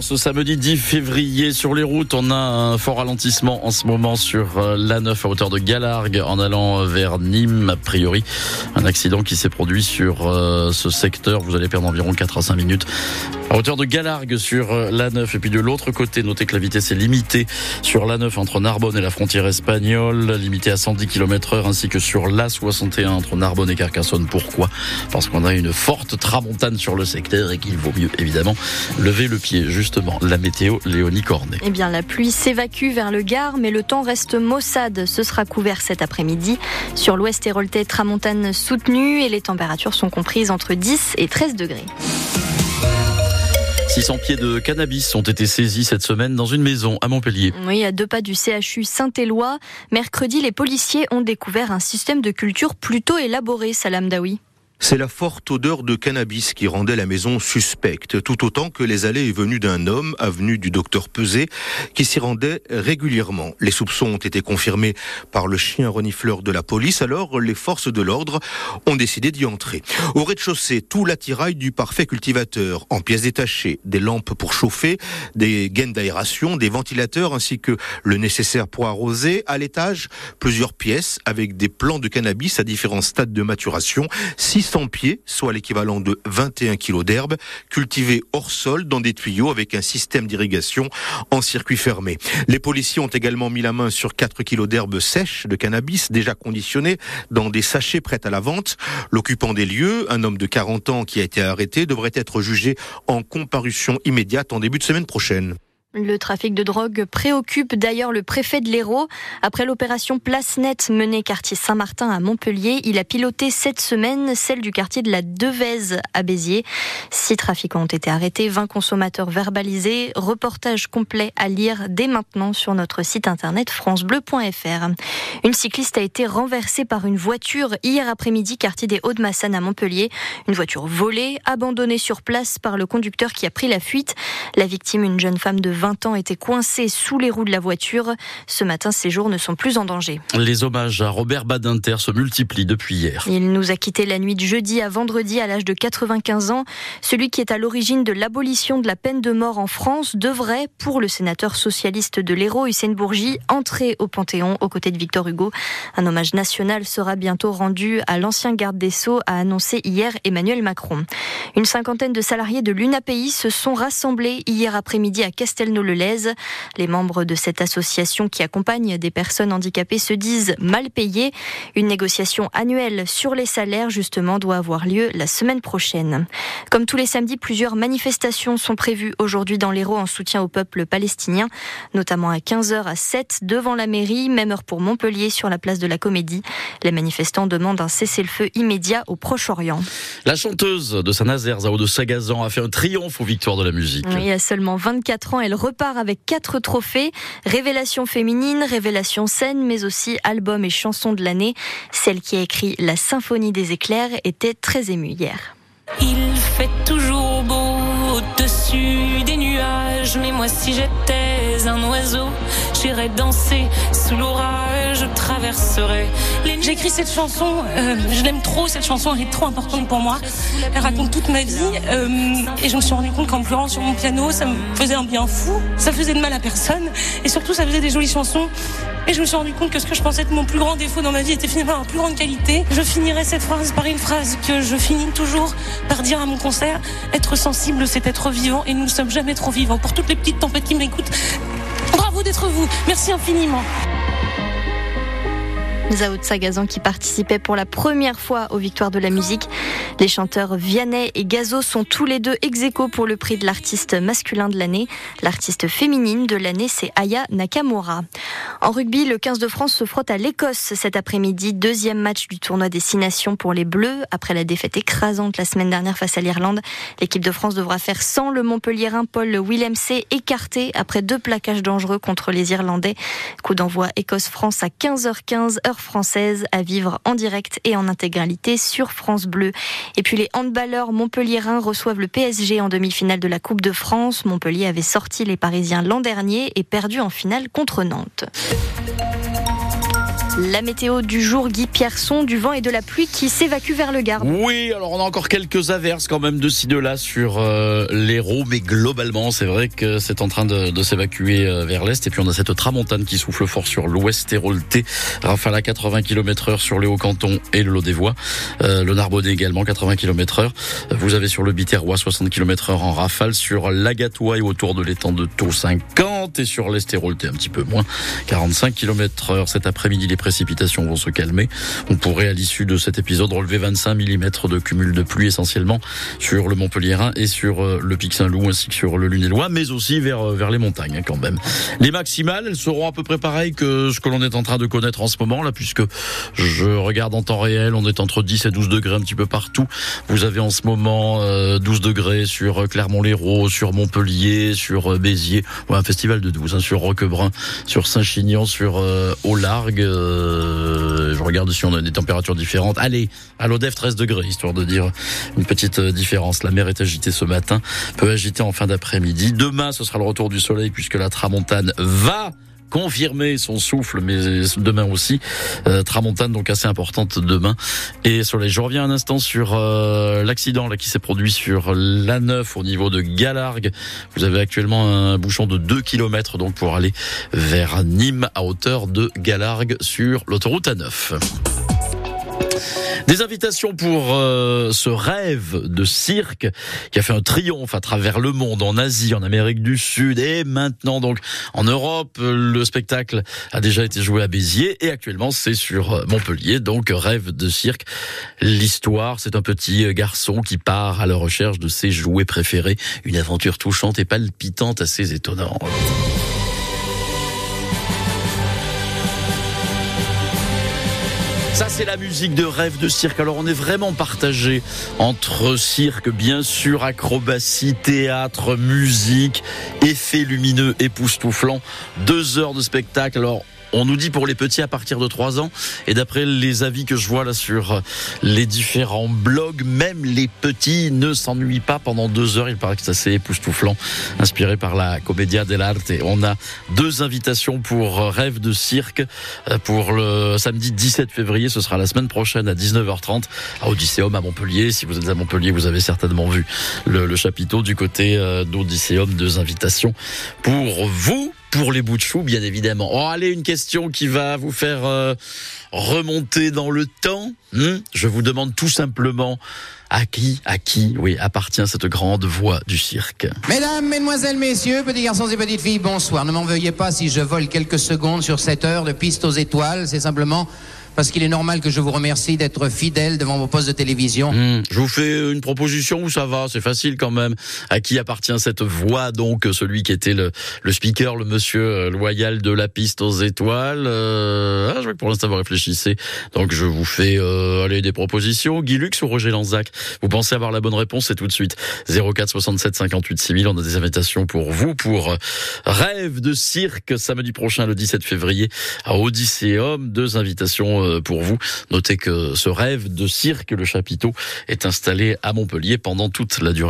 Ce samedi 10 février sur les routes, on a un fort ralentissement en ce moment sur euh, l'A9 à hauteur de Galargue en allant vers Nîmes a priori. Un accident qui s'est produit sur euh, ce secteur, vous allez perdre environ 4 à 5 minutes. À hauteur de Galargue sur euh, l'A9 et puis de l'autre côté, notez que la vitesse est limitée sur l'A9 entre Narbonne et la frontière espagnole, limitée à 110 km heure ainsi que sur l'A61 entre Narbonne et Carcassonne. Pourquoi? Parce qu'on a une forte tramontane sur le secteur et qu'il vaut mieux évidemment lever le pied justement la météo Léonie Cornet. Eh bien, la pluie s'évacue vers le Gard, mais le temps reste maussade. Ce sera couvert cet après-midi. Sur l'ouest héroltais, tramontane soutenue et les températures sont comprises entre 10 et 13 degrés. 600 pieds de cannabis ont été saisis cette semaine dans une maison à Montpellier. Oui, à deux pas du CHU Saint-Éloi. Mercredi, les policiers ont découvert un système de culture plutôt élaboré, Salam Daoui. C'est la forte odeur de cannabis qui rendait la maison suspecte, tout autant que les allées et venues d'un homme, avenue du docteur Pesé, qui s'y rendait régulièrement. Les soupçons ont été confirmés par le chien renifleur de la police, alors les forces de l'ordre ont décidé d'y entrer. Au rez-de-chaussée, tout l'attirail du parfait cultivateur, en pièces détachées, des lampes pour chauffer, des gaines d'aération, des ventilateurs ainsi que le nécessaire pour arroser. À l'étage, plusieurs pièces avec des plants de cannabis à différents stades de maturation. 100 pieds, soit l'équivalent de 21 kilos d'herbe, cultivées hors sol dans des tuyaux avec un système d'irrigation en circuit fermé. Les policiers ont également mis la main sur 4 kilos d'herbe sèche de cannabis déjà conditionnées dans des sachets prêts à la vente. L'occupant des lieux, un homme de 40 ans qui a été arrêté, devrait être jugé en comparution immédiate en début de semaine prochaine. Le trafic de drogue préoccupe d'ailleurs le préfet de l'Hérault. Après l'opération Place Nette menée quartier Saint-Martin à Montpellier, il a piloté cette semaine celle du quartier de la Devèze à Béziers. Six trafiquants ont été arrêtés, 20 consommateurs verbalisés. Reportage complet à lire dès maintenant sur notre site internet francebleu.fr. Une cycliste a été renversée par une voiture hier après-midi quartier des Hauts-de-Massanes à Montpellier. Une voiture volée, abandonnée sur place par le conducteur qui a pris la fuite. La victime, une jeune femme de 20 ans était coincé sous les roues de la voiture. Ce matin, ses jours ne sont plus en danger. Les hommages à Robert Badinter se multiplient depuis hier. Il nous a quitté la nuit de jeudi à vendredi à l'âge de 95 ans. Celui qui est à l'origine de l'abolition de la peine de mort en France devrait, pour le sénateur socialiste de l'Hérault, Hussein Bourgi, entrer au Panthéon aux côtés de Victor Hugo. Un hommage national sera bientôt rendu à l'ancien garde des Sceaux, a annoncé hier Emmanuel Macron. Une cinquantaine de salariés de l'UNAPI se sont rassemblés hier après-midi à Castel le Les membres de cette association qui accompagne des personnes handicapées se disent mal payés. Une négociation annuelle sur les salaires, justement, doit avoir lieu la semaine prochaine. Comme tous les samedis, plusieurs manifestations sont prévues aujourd'hui dans l'Hérault en soutien au peuple palestinien, notamment à 15h à 7 devant la mairie, même heure pour Montpellier sur la place de la Comédie. Les manifestants demandent un cessez-le-feu immédiat au Proche-Orient. La chanteuse de Saint-Nazaire, Zao de Sagazan, a fait un triomphe aux victoires de la musique. il y a seulement 24 ans, elle repart avec quatre trophées. Révélation féminine, révélation scène, mais aussi album et chanson de l'année. Celle qui a écrit La symphonie des éclairs était très émue hier. Il fait toujours beau au-dessus des nuages, mais moi si j'étais un oiseau, j'irais danser sous l'orage, je traverserais les... J'écris cette chanson, euh, je l'aime trop, cette chanson est trop importante pour moi. Elle raconte toute ma vie euh, et je me suis rendu compte qu'en pleurant sur mon piano, ça me faisait un bien fou, ça faisait de mal à personne et surtout ça faisait des jolies chansons. Et je me suis rendu compte que ce que je pensais être mon plus grand défaut dans ma vie était finalement ma plus grande qualité. Je finirai cette phrase par une phrase que je finis toujours par dire à mon concert. Être sensible, c'est être vivant et nous ne sommes jamais trop vivants. Pour toutes les petites tempêtes qui m'écoutent, bravo d'être vous. Merci infiniment. Zao de Sagazan qui participait pour la première fois aux Victoires de la musique. Les chanteurs Vianney et Gazo sont tous les deux ex pour le prix de l'artiste masculin de l'année. L'artiste féminine de l'année, c'est Aya Nakamura. En rugby, le 15 de France se frotte à l'Écosse cet après-midi. Deuxième match du tournoi des Six Nations pour les Bleus. Après la défaite écrasante la semaine dernière face à l'Irlande, l'équipe de France devra faire sans le Montpellierin Paul Willemc écarté après deux plaquages dangereux contre les Irlandais. Coup d'envoi Écosse-France à 15h15 heure française à vivre en direct et en intégralité sur France Bleu. Et puis les handballeurs montpelliérains reçoivent le PSG en demi-finale de la Coupe de France. Montpellier avait sorti les Parisiens l'an dernier et perdu en finale contre Nantes. La météo du jour, Guy Pierson, du vent et de la pluie qui s'évacuent vers le Gard. Oui, alors on a encore quelques averses quand même de ci de là sur euh, l'Hérault, mais globalement c'est vrai que c'est en train de, s'évacuer euh, vers l'est. Et puis on a cette tramontane qui souffle fort sur l'ouest hérolté. Rafale à 80 km heure sur les Hauts-Cantons et le Lot-des-Voies. Euh, le Narbonnais également 80 km heure. Vous avez sur le Biterrois 60 km heure en rafale, sur l'Agatois et autour de l'étang de Taux 50 et sur l'est un petit peu moins 45 km heure cet après-midi. Précipitations vont se calmer. On pourrait à l'issue de cet épisode relever 25 mm de cumul de pluie essentiellement sur le Montpellierin et sur euh, le Pic Saint-Loup ainsi que sur le Lunélois, mais aussi vers euh, les montagnes hein, quand même. Les maximales, elles seront à peu près pareilles que ce que l'on est en train de connaître en ce moment là, puisque je regarde en temps réel, on est entre 10 et 12 degrés un petit peu partout. Vous avez en ce moment 12 euh, degrés sur Clermont-Lérault, sur Montpellier, sur Béziers, ouais, un festival de 12, hein, sur Roquebrun, sur Saint-Chinian, sur euh, au largue. Euh, je regarde si on a des températures différentes. Allez, à l'Odef 13 degrés, histoire de dire une petite euh, différence. La mer est agitée ce matin, peu agitée en fin d'après-midi. Demain, ce sera le retour du soleil puisque la tramontane va confirmer son souffle, mais demain aussi. Euh, tramontane donc assez importante demain et soleil. Je reviens un instant sur euh, l'accident qui s'est produit sur l'A9 au niveau de Galargue. Vous avez actuellement un bouchon de 2 km donc pour aller vers Nîmes à hauteur de Galargue sur l'autoroute A9. Des invitations pour euh, ce rêve de cirque qui a fait un triomphe à travers le monde, en Asie, en Amérique du Sud et maintenant donc en Europe. Le spectacle a déjà été joué à Béziers et actuellement c'est sur Montpellier. Donc rêve de cirque. L'histoire, c'est un petit garçon qui part à la recherche de ses jouets préférés. Une aventure touchante et palpitante, assez étonnante. Ça, c'est la musique de rêve de cirque. Alors, on est vraiment partagé entre cirque, bien sûr, acrobatie, théâtre, musique, effets lumineux époustouflants. Deux heures de spectacle. On nous dit pour les petits à partir de 3 ans. Et d'après les avis que je vois là sur les différents blogs, même les petits ne s'ennuient pas pendant deux heures. Il paraît que c'est assez époustouflant, inspiré par la Commedia dell'arte. On a deux invitations pour Rêve de cirque pour le samedi 17 février. Ce sera la semaine prochaine à 19h30 à Odysseum à Montpellier. Si vous êtes à Montpellier, vous avez certainement vu le, le chapiteau du côté euh, d'Odysseum. Deux invitations pour vous pour les bouts de chou, bien évidemment. Oh, allez, une question qui va vous faire euh, remonter dans le temps. Hmm Je vous demande tout simplement à qui, à qui, oui, appartient cette grande voix du cirque. Mesdames, Mesdemoiselles, Messieurs, petits garçons et petites filles, bonsoir. Ne m'en veuillez pas si je vole quelques secondes sur cette heure de piste aux étoiles. C'est simplement parce qu'il est normal que je vous remercie d'être fidèle devant vos postes de télévision. Mmh, je vous fais une proposition où ça va, c'est facile quand même. À qui appartient cette voix donc celui qui était le, le speaker, le monsieur loyal de la piste aux étoiles. Euh, ah, je vois que pour l'instant vous réfléchissez. Donc je vous fais euh, allez des propositions. Guy Lux ou Roger Lanzac? Vous pensez avoir la bonne réponse C'est tout de suite 04 67 58 6000. On a des invitations pour vous pour Rêve de cirque samedi prochain le 17 février à Odysseum. Deux invitations pour vous. Notez que ce rêve de cirque, le chapiteau, est installé à Montpellier pendant toute la durée